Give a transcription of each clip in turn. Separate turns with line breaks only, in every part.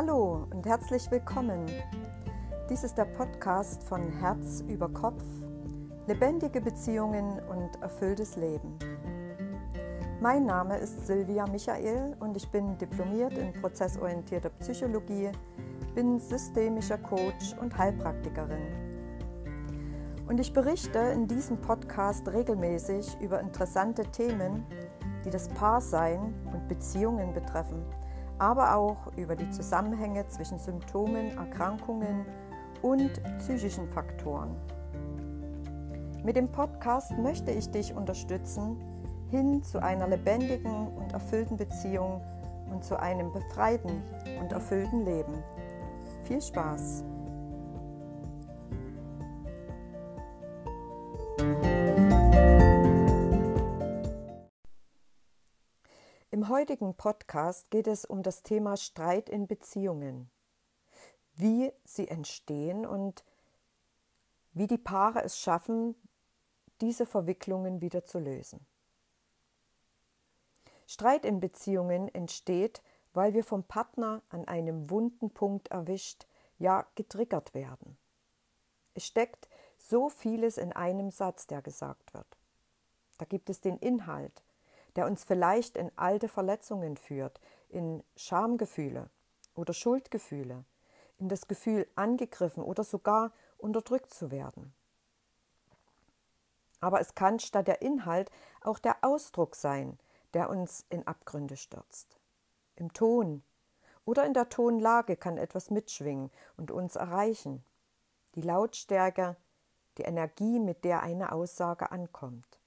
Hallo und herzlich willkommen. Dies ist der Podcast von Herz über Kopf, lebendige Beziehungen und erfülltes Leben. Mein Name ist Silvia Michael und ich bin diplomiert in prozessorientierter Psychologie, bin systemischer Coach und Heilpraktikerin. Und ich berichte in diesem Podcast regelmäßig über interessante Themen, die das Paarsein und Beziehungen betreffen aber auch über die Zusammenhänge zwischen Symptomen, Erkrankungen und psychischen Faktoren. Mit dem Podcast möchte ich dich unterstützen, hin zu einer lebendigen und erfüllten Beziehung und zu einem befreiten und erfüllten Leben. Viel Spaß! Heutigen Podcast geht es um das Thema Streit in Beziehungen, wie sie entstehen und wie die Paare es schaffen, diese Verwicklungen wieder zu lösen. Streit in Beziehungen entsteht, weil wir vom Partner an einem wunden Punkt erwischt, ja getriggert werden. Es steckt so vieles in einem Satz, der gesagt wird. Da gibt es den Inhalt, der uns vielleicht in alte Verletzungen führt, in Schamgefühle oder Schuldgefühle, in das Gefühl, angegriffen oder sogar unterdrückt zu werden. Aber es kann statt der Inhalt auch der Ausdruck sein, der uns in Abgründe stürzt. Im Ton oder in der Tonlage kann etwas mitschwingen und uns erreichen. Die Lautstärke, die Energie, mit der eine Aussage ankommt.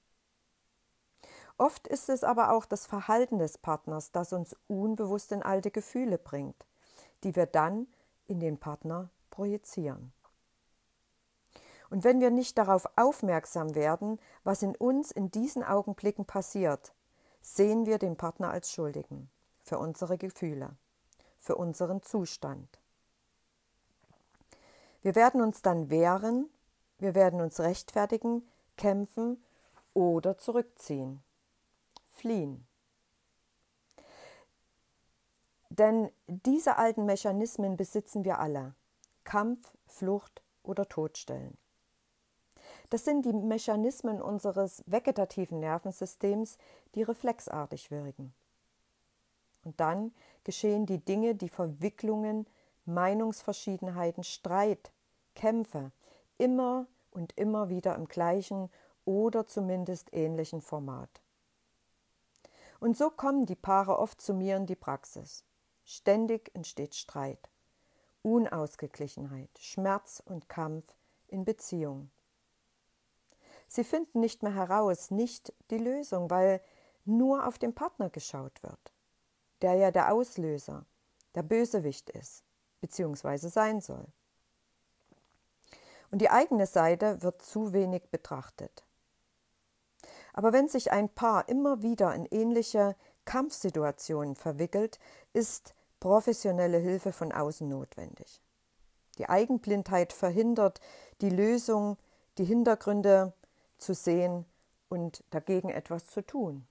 Oft ist es aber auch das Verhalten des Partners, das uns unbewusst in alte Gefühle bringt, die wir dann in den Partner projizieren. Und wenn wir nicht darauf aufmerksam werden, was in uns in diesen Augenblicken passiert, sehen wir den Partner als Schuldigen für unsere Gefühle, für unseren Zustand. Wir werden uns dann wehren, wir werden uns rechtfertigen, kämpfen oder zurückziehen fliehen. Denn diese alten Mechanismen besitzen wir alle. Kampf, Flucht oder Todstellen. Das sind die Mechanismen unseres vegetativen Nervensystems, die reflexartig wirken. Und dann geschehen die Dinge, die Verwicklungen, Meinungsverschiedenheiten, Streit, Kämpfe, immer und immer wieder im gleichen oder zumindest ähnlichen Format. Und so kommen die Paare oft zu mir in die Praxis. Ständig entsteht Streit, Unausgeglichenheit, Schmerz und Kampf in Beziehung. Sie finden nicht mehr heraus, nicht die Lösung, weil nur auf den Partner geschaut wird, der ja der Auslöser, der Bösewicht ist, beziehungsweise sein soll. Und die eigene Seite wird zu wenig betrachtet. Aber wenn sich ein Paar immer wieder in ähnliche Kampfsituationen verwickelt, ist professionelle Hilfe von außen notwendig. Die Eigenblindheit verhindert die Lösung, die Hintergründe zu sehen und dagegen etwas zu tun.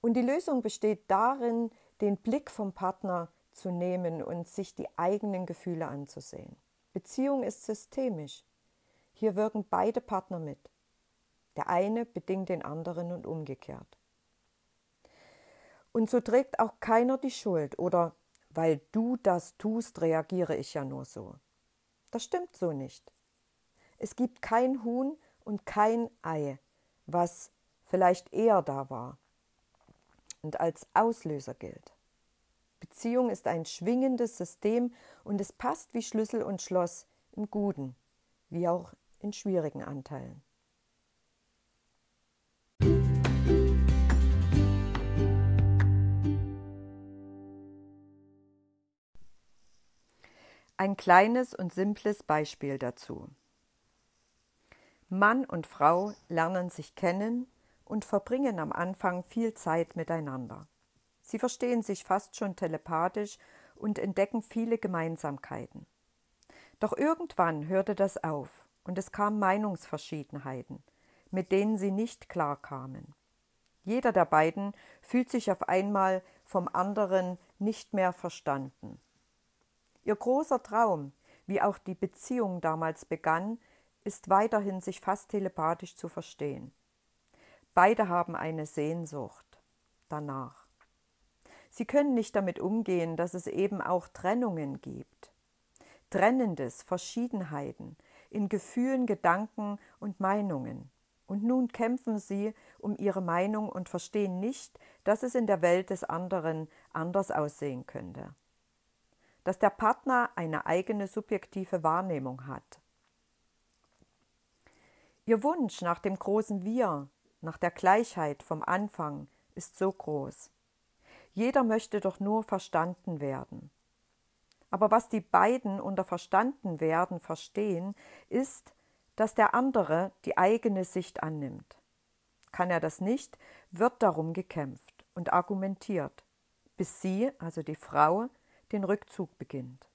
Und die Lösung besteht darin, den Blick vom Partner zu nehmen und sich die eigenen Gefühle anzusehen. Beziehung ist systemisch. Hier wirken beide Partner mit. Der eine bedingt den anderen und umgekehrt. Und so trägt auch keiner die Schuld oder weil du das tust, reagiere ich ja nur so. Das stimmt so nicht. Es gibt kein Huhn und kein Ei, was vielleicht eher da war und als Auslöser gilt. Beziehung ist ein schwingendes System und es passt wie Schlüssel und Schloss in guten wie auch in schwierigen Anteilen. Ein kleines und simples Beispiel dazu. Mann und Frau lernen sich kennen und verbringen am Anfang viel Zeit miteinander. Sie verstehen sich fast schon telepathisch und entdecken viele Gemeinsamkeiten. Doch irgendwann hörte das auf und es kamen Meinungsverschiedenheiten, mit denen sie nicht klarkamen. Jeder der beiden fühlt sich auf einmal vom anderen nicht mehr verstanden. Ihr großer Traum, wie auch die Beziehung damals begann, ist weiterhin sich fast telepathisch zu verstehen. Beide haben eine Sehnsucht danach. Sie können nicht damit umgehen, dass es eben auch Trennungen gibt. Trennendes, Verschiedenheiten in Gefühlen, Gedanken und Meinungen. Und nun kämpfen sie um ihre Meinung und verstehen nicht, dass es in der Welt des anderen anders aussehen könnte. Dass der Partner eine eigene subjektive Wahrnehmung hat. Ihr Wunsch nach dem großen Wir, nach der Gleichheit vom Anfang ist so groß. Jeder möchte doch nur verstanden werden. Aber was die beiden unter verstanden werden verstehen, ist, dass der andere die eigene Sicht annimmt. Kann er das nicht, wird darum gekämpft und argumentiert, bis sie, also die Frau, den Rückzug beginnt.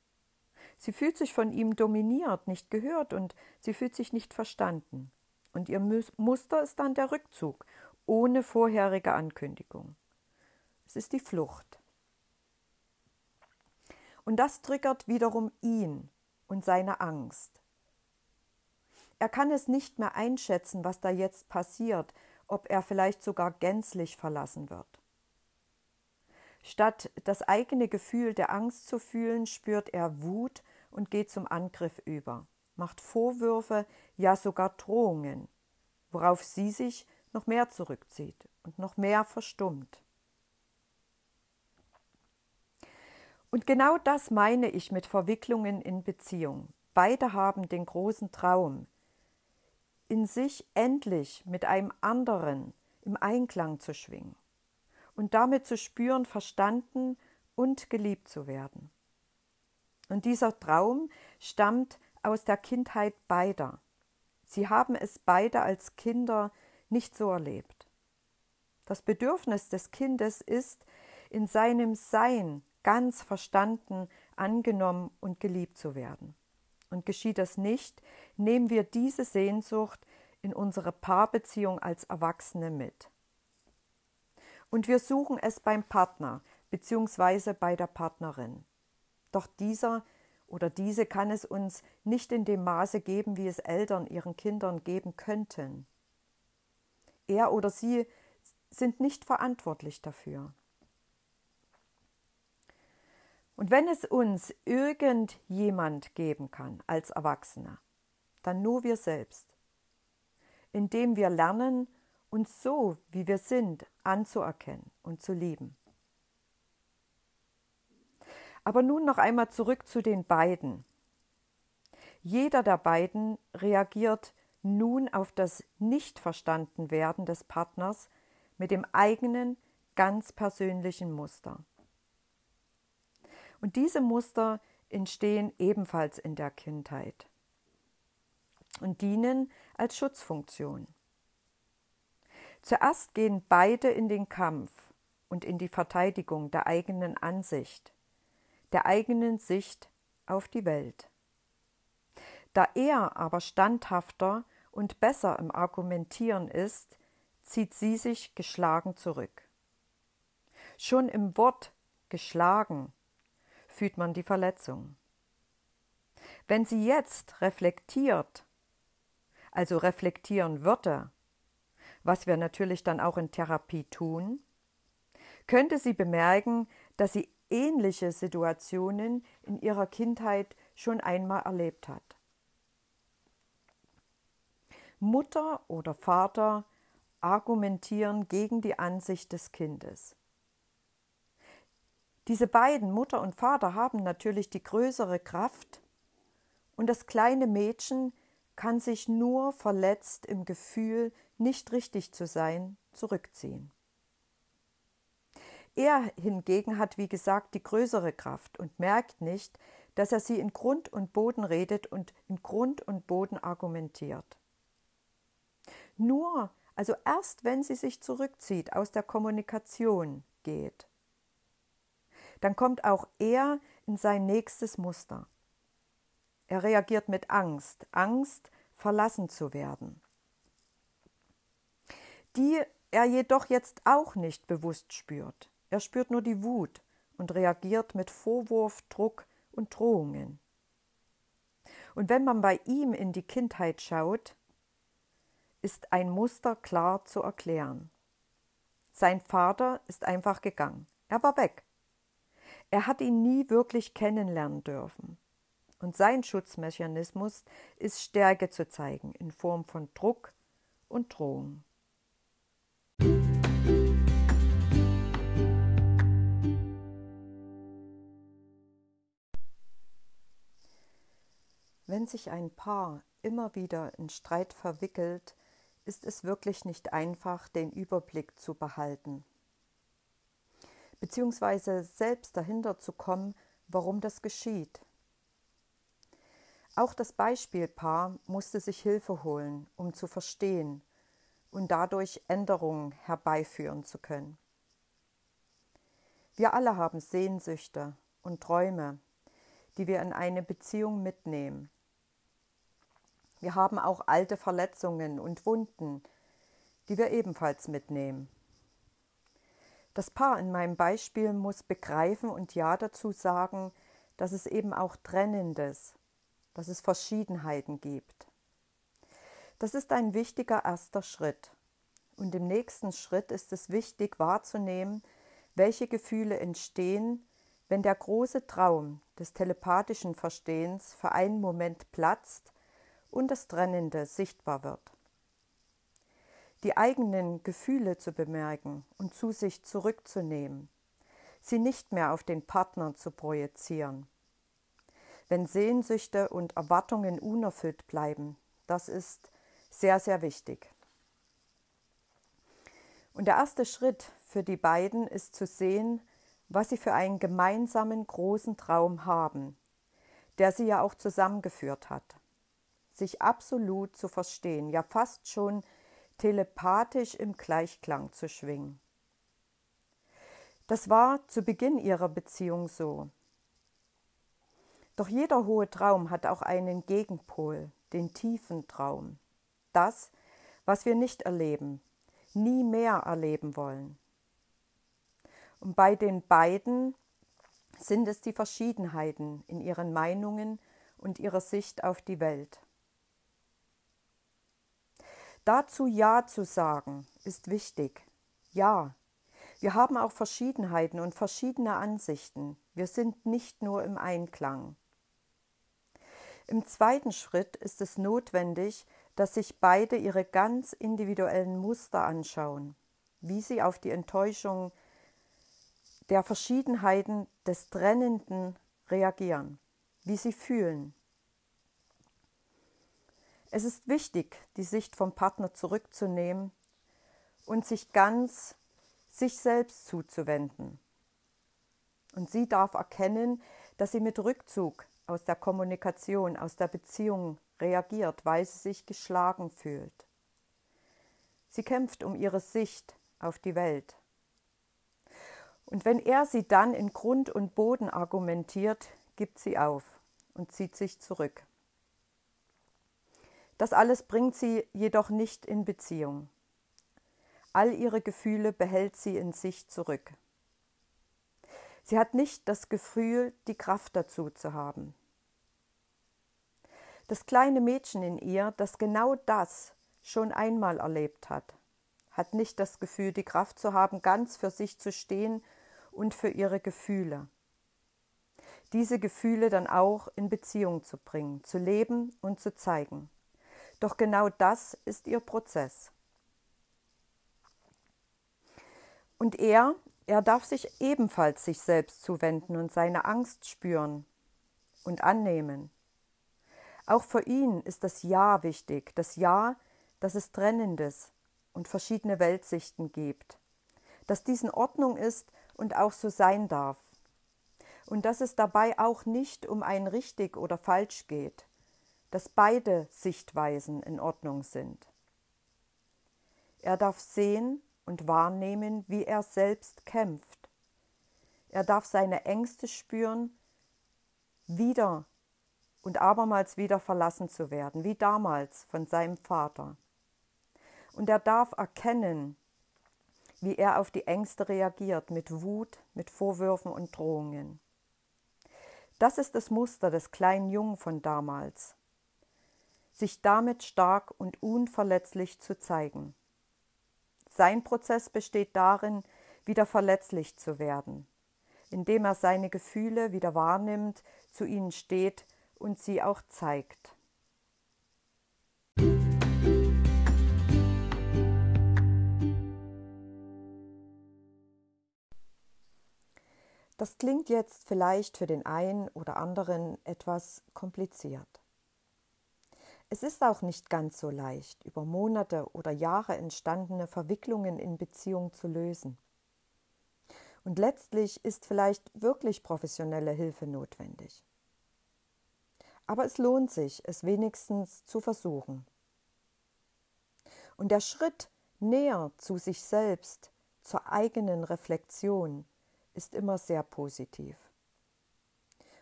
Sie fühlt sich von ihm dominiert, nicht gehört und sie fühlt sich nicht verstanden. Und ihr Muster ist dann der Rückzug, ohne vorherige Ankündigung. Es ist die Flucht. Und das triggert wiederum ihn und seine Angst. Er kann es nicht mehr einschätzen, was da jetzt passiert, ob er vielleicht sogar gänzlich verlassen wird. Statt das eigene Gefühl der Angst zu fühlen, spürt er Wut und geht zum Angriff über, macht Vorwürfe, ja sogar Drohungen, worauf sie sich noch mehr zurückzieht und noch mehr verstummt. Und genau das meine ich mit Verwicklungen in Beziehung. Beide haben den großen Traum, in sich endlich mit einem anderen im Einklang zu schwingen und damit zu spüren, verstanden und geliebt zu werden. Und dieser Traum stammt aus der Kindheit beider. Sie haben es beide als Kinder nicht so erlebt. Das Bedürfnis des Kindes ist, in seinem Sein ganz verstanden, angenommen und geliebt zu werden. Und geschieht das nicht, nehmen wir diese Sehnsucht in unsere Paarbeziehung als Erwachsene mit. Und wir suchen es beim Partner bzw. bei der Partnerin. Doch dieser oder diese kann es uns nicht in dem Maße geben, wie es Eltern ihren Kindern geben könnten. Er oder sie sind nicht verantwortlich dafür. Und wenn es uns irgendjemand geben kann als Erwachsener, dann nur wir selbst, indem wir lernen, uns so, wie wir sind, anzuerkennen und zu lieben. Aber nun noch einmal zurück zu den beiden. Jeder der beiden reagiert nun auf das Nicht-Verstanden-Werden des Partners mit dem eigenen, ganz persönlichen Muster. Und diese Muster entstehen ebenfalls in der Kindheit und dienen als Schutzfunktion. Zuerst gehen beide in den Kampf und in die Verteidigung der eigenen Ansicht, der eigenen Sicht auf die Welt. Da er aber standhafter und besser im Argumentieren ist, zieht sie sich geschlagen zurück. Schon im Wort geschlagen fühlt man die Verletzung. Wenn sie jetzt reflektiert, also reflektieren würde, was wir natürlich dann auch in Therapie tun, könnte sie bemerken, dass sie ähnliche Situationen in ihrer Kindheit schon einmal erlebt hat. Mutter oder Vater argumentieren gegen die Ansicht des Kindes. Diese beiden, Mutter und Vater, haben natürlich die größere Kraft und das kleine Mädchen kann sich nur verletzt im Gefühl, nicht richtig zu sein, zurückziehen. Er hingegen hat, wie gesagt, die größere Kraft und merkt nicht, dass er sie in Grund und Boden redet und in Grund und Boden argumentiert. Nur, also erst wenn sie sich zurückzieht, aus der Kommunikation geht, dann kommt auch er in sein nächstes Muster. Er reagiert mit Angst, Angst, verlassen zu werden. Die er jedoch jetzt auch nicht bewusst spürt. Er spürt nur die Wut und reagiert mit Vorwurf, Druck und Drohungen. Und wenn man bei ihm in die Kindheit schaut, ist ein Muster klar zu erklären. Sein Vater ist einfach gegangen. Er war weg. Er hat ihn nie wirklich kennenlernen dürfen. Und sein Schutzmechanismus ist Stärke zu zeigen in Form von Druck und Drohung. Wenn sich ein Paar immer wieder in Streit verwickelt, ist es wirklich nicht einfach, den Überblick zu behalten, beziehungsweise selbst dahinter zu kommen, warum das geschieht. Auch das Beispielpaar musste sich Hilfe holen, um zu verstehen und dadurch Änderungen herbeiführen zu können. Wir alle haben Sehnsüchte und Träume, die wir in eine Beziehung mitnehmen. Wir haben auch alte Verletzungen und Wunden, die wir ebenfalls mitnehmen. Das Paar in meinem Beispiel muss begreifen und Ja dazu sagen, dass es eben auch Trennendes, dass es Verschiedenheiten gibt. Das ist ein wichtiger erster Schritt. Und im nächsten Schritt ist es wichtig wahrzunehmen, welche Gefühle entstehen, wenn der große Traum des telepathischen Verstehens für einen Moment platzt und das Trennende sichtbar wird. Die eigenen Gefühle zu bemerken und zu sich zurückzunehmen, sie nicht mehr auf den Partner zu projizieren. Wenn Sehnsüchte und Erwartungen unerfüllt bleiben, das ist sehr, sehr wichtig. Und der erste Schritt für die beiden ist zu sehen, was sie für einen gemeinsamen großen Traum haben, der sie ja auch zusammengeführt hat sich absolut zu verstehen, ja fast schon telepathisch im Gleichklang zu schwingen. Das war zu Beginn ihrer Beziehung so. Doch jeder hohe Traum hat auch einen Gegenpol, den tiefen Traum. Das, was wir nicht erleben, nie mehr erleben wollen. Und bei den beiden sind es die Verschiedenheiten in ihren Meinungen und ihrer Sicht auf die Welt. Dazu Ja zu sagen ist wichtig. Ja, wir haben auch Verschiedenheiten und verschiedene Ansichten. Wir sind nicht nur im Einklang. Im zweiten Schritt ist es notwendig, dass sich beide ihre ganz individuellen Muster anschauen, wie sie auf die Enttäuschung der Verschiedenheiten des Trennenden reagieren, wie sie fühlen, es ist wichtig, die Sicht vom Partner zurückzunehmen und sich ganz sich selbst zuzuwenden. Und sie darf erkennen, dass sie mit Rückzug aus der Kommunikation, aus der Beziehung reagiert, weil sie sich geschlagen fühlt. Sie kämpft um ihre Sicht auf die Welt. Und wenn er sie dann in Grund und Boden argumentiert, gibt sie auf und zieht sich zurück. Das alles bringt sie jedoch nicht in Beziehung. All ihre Gefühle behält sie in sich zurück. Sie hat nicht das Gefühl, die Kraft dazu zu haben. Das kleine Mädchen in ihr, das genau das schon einmal erlebt hat, hat nicht das Gefühl, die Kraft zu haben, ganz für sich zu stehen und für ihre Gefühle. Diese Gefühle dann auch in Beziehung zu bringen, zu leben und zu zeigen. Doch genau das ist ihr Prozess. Und er, er darf sich ebenfalls sich selbst zuwenden und seine Angst spüren und annehmen. Auch für ihn ist das Ja wichtig, das Ja, dass es Trennendes und verschiedene Weltsichten gibt, dass dies in Ordnung ist und auch so sein darf, und dass es dabei auch nicht um ein richtig oder falsch geht, dass beide Sichtweisen in Ordnung sind. Er darf sehen und wahrnehmen, wie er selbst kämpft. Er darf seine Ängste spüren, wieder und abermals wieder verlassen zu werden, wie damals von seinem Vater. Und er darf erkennen, wie er auf die Ängste reagiert, mit Wut, mit Vorwürfen und Drohungen. Das ist das Muster des kleinen Jungen von damals, sich damit stark und unverletzlich zu zeigen. Sein Prozess besteht darin, wieder verletzlich zu werden, indem er seine Gefühle wieder wahrnimmt, zu ihnen steht und sie auch zeigt. Das klingt jetzt vielleicht für den einen oder anderen etwas kompliziert. Es ist auch nicht ganz so leicht, über Monate oder Jahre entstandene Verwicklungen in Beziehung zu lösen. Und letztlich ist vielleicht wirklich professionelle Hilfe notwendig. Aber es lohnt sich, es wenigstens zu versuchen. Und der Schritt näher zu sich selbst, zur eigenen Reflexion, ist immer sehr positiv.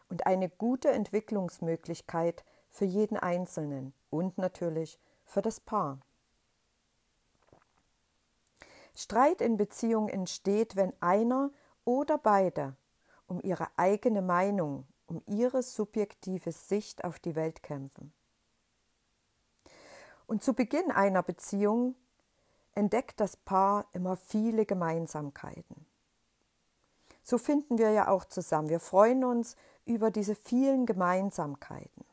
Und eine gute Entwicklungsmöglichkeit für jeden Einzelnen und natürlich für das Paar. Streit in Beziehung entsteht, wenn einer oder beide um ihre eigene Meinung, um ihre subjektive Sicht auf die Welt kämpfen. Und zu Beginn einer Beziehung entdeckt das Paar immer viele Gemeinsamkeiten. So finden wir ja auch zusammen. Wir freuen uns über diese vielen Gemeinsamkeiten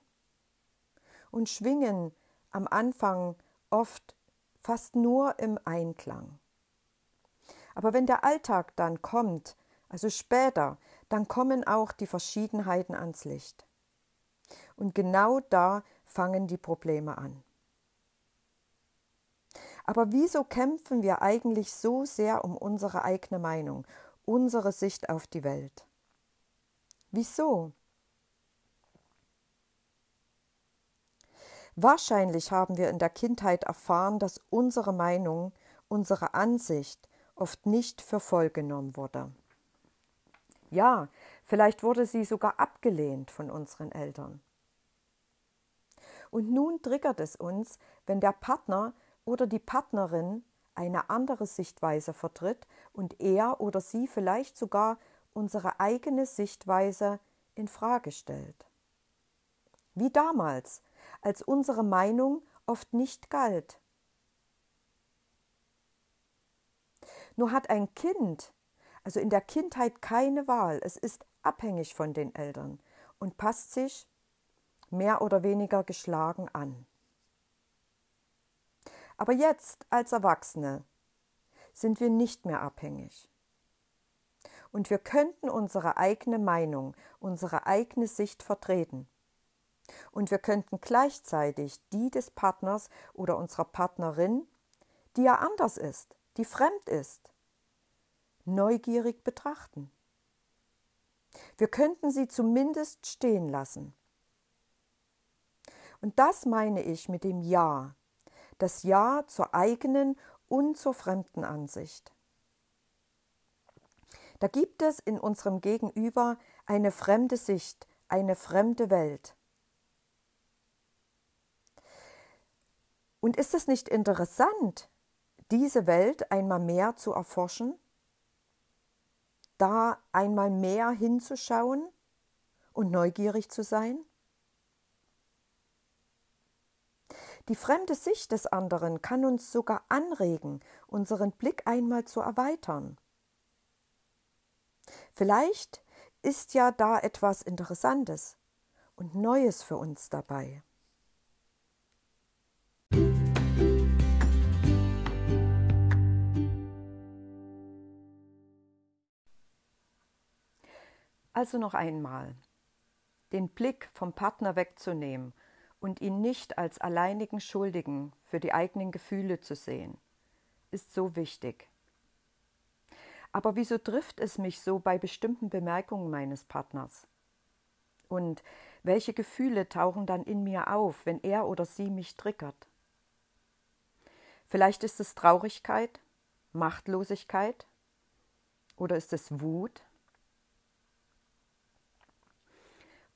und schwingen am Anfang oft fast nur im Einklang. Aber wenn der Alltag dann kommt, also später, dann kommen auch die Verschiedenheiten ans Licht. Und genau da fangen die Probleme an. Aber wieso kämpfen wir eigentlich so sehr um unsere eigene Meinung, unsere Sicht auf die Welt? Wieso? Wahrscheinlich haben wir in der Kindheit erfahren, dass unsere Meinung, unsere Ansicht oft nicht für voll genommen wurde. Ja, vielleicht wurde sie sogar abgelehnt von unseren Eltern. Und nun triggert es uns, wenn der Partner oder die Partnerin eine andere Sichtweise vertritt und er oder sie vielleicht sogar unsere eigene Sichtweise in Frage stellt. Wie damals, als unsere Meinung oft nicht galt. Nur hat ein Kind, also in der Kindheit keine Wahl, es ist abhängig von den Eltern und passt sich mehr oder weniger geschlagen an. Aber jetzt als Erwachsene sind wir nicht mehr abhängig. Und wir könnten unsere eigene Meinung, unsere eigene Sicht vertreten. Und wir könnten gleichzeitig die des Partners oder unserer Partnerin, die ja anders ist, die fremd ist, neugierig betrachten. Wir könnten sie zumindest stehen lassen. Und das meine ich mit dem Ja, das Ja zur eigenen und zur fremden Ansicht. Da gibt es in unserem Gegenüber eine fremde Sicht, eine fremde Welt. Und ist es nicht interessant, diese Welt einmal mehr zu erforschen? Da einmal mehr hinzuschauen und neugierig zu sein? Die fremde Sicht des anderen kann uns sogar anregen, unseren Blick einmal zu erweitern. Vielleicht ist ja da etwas Interessantes und Neues für uns dabei. Also noch einmal, den Blick vom Partner wegzunehmen und ihn nicht als alleinigen Schuldigen für die eigenen Gefühle zu sehen, ist so wichtig. Aber wieso trifft es mich so bei bestimmten Bemerkungen meines Partners? Und welche Gefühle tauchen dann in mir auf, wenn er oder sie mich triggert? Vielleicht ist es Traurigkeit, Machtlosigkeit oder ist es Wut,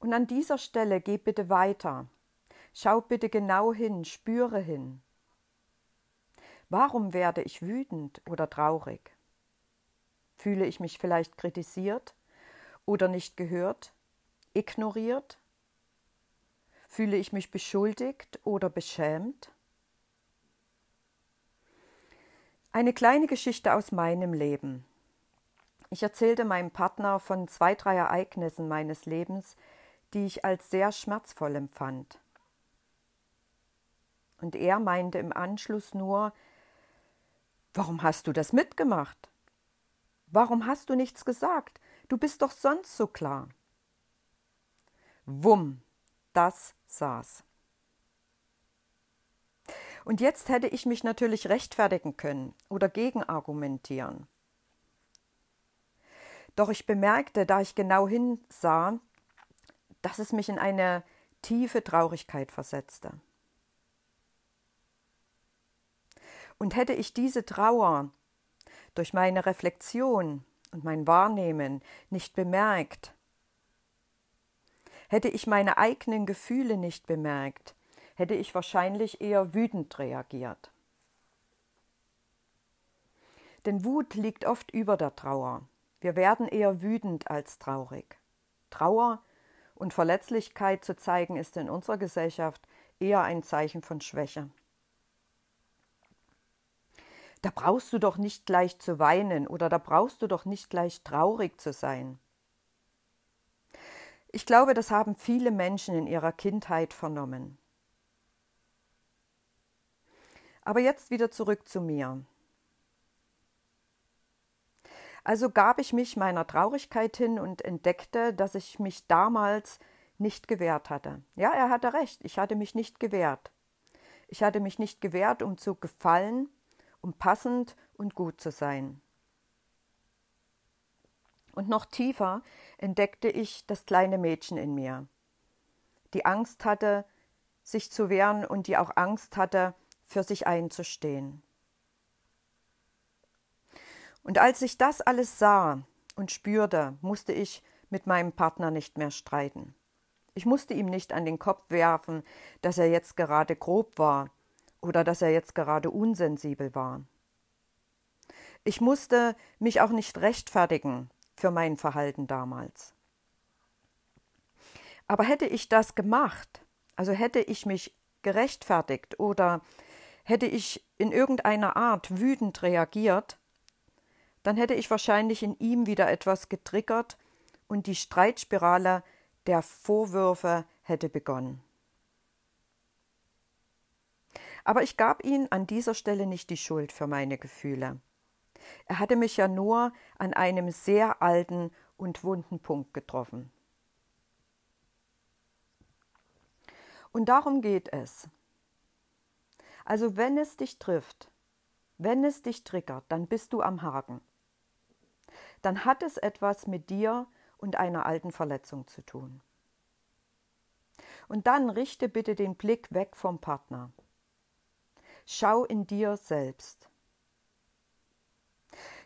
Und an dieser Stelle geh bitte weiter. Schau bitte genau hin, spüre hin. Warum werde ich wütend oder traurig? Fühle ich mich vielleicht kritisiert oder nicht gehört, ignoriert? Fühle ich mich beschuldigt oder beschämt? Eine kleine Geschichte aus meinem Leben. Ich erzählte meinem Partner von zwei, drei Ereignissen meines Lebens, die ich als sehr schmerzvoll empfand. Und er meinte im Anschluss nur, warum hast du das mitgemacht? Warum hast du nichts gesagt? Du bist doch sonst so klar. Wumm, das saß. Und jetzt hätte ich mich natürlich rechtfertigen können oder gegenargumentieren. Doch ich bemerkte, da ich genau hinsah, dass es mich in eine tiefe Traurigkeit versetzte. Und hätte ich diese Trauer durch meine Reflexion und mein Wahrnehmen nicht bemerkt, hätte ich meine eigenen Gefühle nicht bemerkt, hätte ich wahrscheinlich eher wütend reagiert. Denn Wut liegt oft über der Trauer. Wir werden eher wütend als traurig. Trauer und Verletzlichkeit zu zeigen ist in unserer Gesellschaft eher ein Zeichen von Schwäche. Da brauchst du doch nicht gleich zu weinen oder da brauchst du doch nicht gleich traurig zu sein. Ich glaube, das haben viele Menschen in ihrer Kindheit vernommen. Aber jetzt wieder zurück zu mir. Also gab ich mich meiner Traurigkeit hin und entdeckte, dass ich mich damals nicht gewehrt hatte. Ja, er hatte recht, ich hatte mich nicht gewehrt. Ich hatte mich nicht gewehrt, um zu gefallen, um passend und gut zu sein. Und noch tiefer entdeckte ich das kleine Mädchen in mir, die Angst hatte, sich zu wehren und die auch Angst hatte, für sich einzustehen. Und als ich das alles sah und spürte, musste ich mit meinem Partner nicht mehr streiten. Ich musste ihm nicht an den Kopf werfen, dass er jetzt gerade grob war oder dass er jetzt gerade unsensibel war. Ich musste mich auch nicht rechtfertigen für mein Verhalten damals. Aber hätte ich das gemacht, also hätte ich mich gerechtfertigt oder hätte ich in irgendeiner Art wütend reagiert, dann hätte ich wahrscheinlich in ihm wieder etwas getriggert und die Streitspirale der Vorwürfe hätte begonnen. Aber ich gab ihm an dieser Stelle nicht die Schuld für meine Gefühle. Er hatte mich ja nur an einem sehr alten und wunden Punkt getroffen. Und darum geht es. Also wenn es dich trifft, wenn es dich triggert, dann bist du am Haken dann hat es etwas mit dir und einer alten Verletzung zu tun. Und dann richte bitte den Blick weg vom Partner. Schau in dir selbst.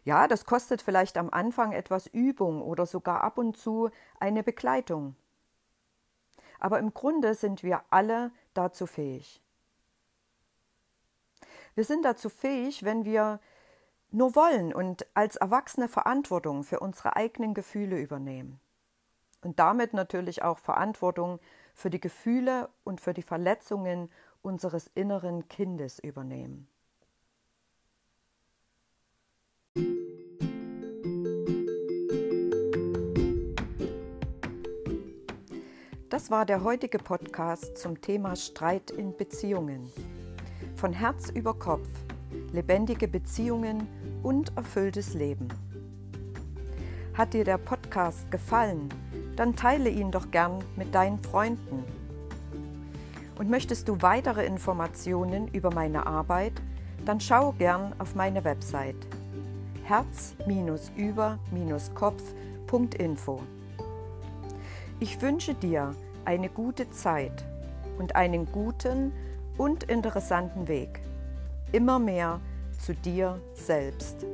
Ja, das kostet vielleicht am Anfang etwas Übung oder sogar ab und zu eine Begleitung. Aber im Grunde sind wir alle dazu fähig. Wir sind dazu fähig, wenn wir nur wollen und als Erwachsene Verantwortung für unsere eigenen Gefühle übernehmen. Und damit natürlich auch Verantwortung für die Gefühle und für die Verletzungen unseres inneren Kindes übernehmen. Das war der heutige Podcast zum Thema Streit in Beziehungen. Von Herz über Kopf lebendige Beziehungen und erfülltes Leben. Hat dir der Podcast gefallen, dann teile ihn doch gern mit deinen Freunden. Und möchtest du weitere Informationen über meine Arbeit, dann schau gern auf meine Website herz-über-kopf.info. Ich wünsche dir eine gute Zeit und einen guten und interessanten Weg immer mehr zu dir selbst.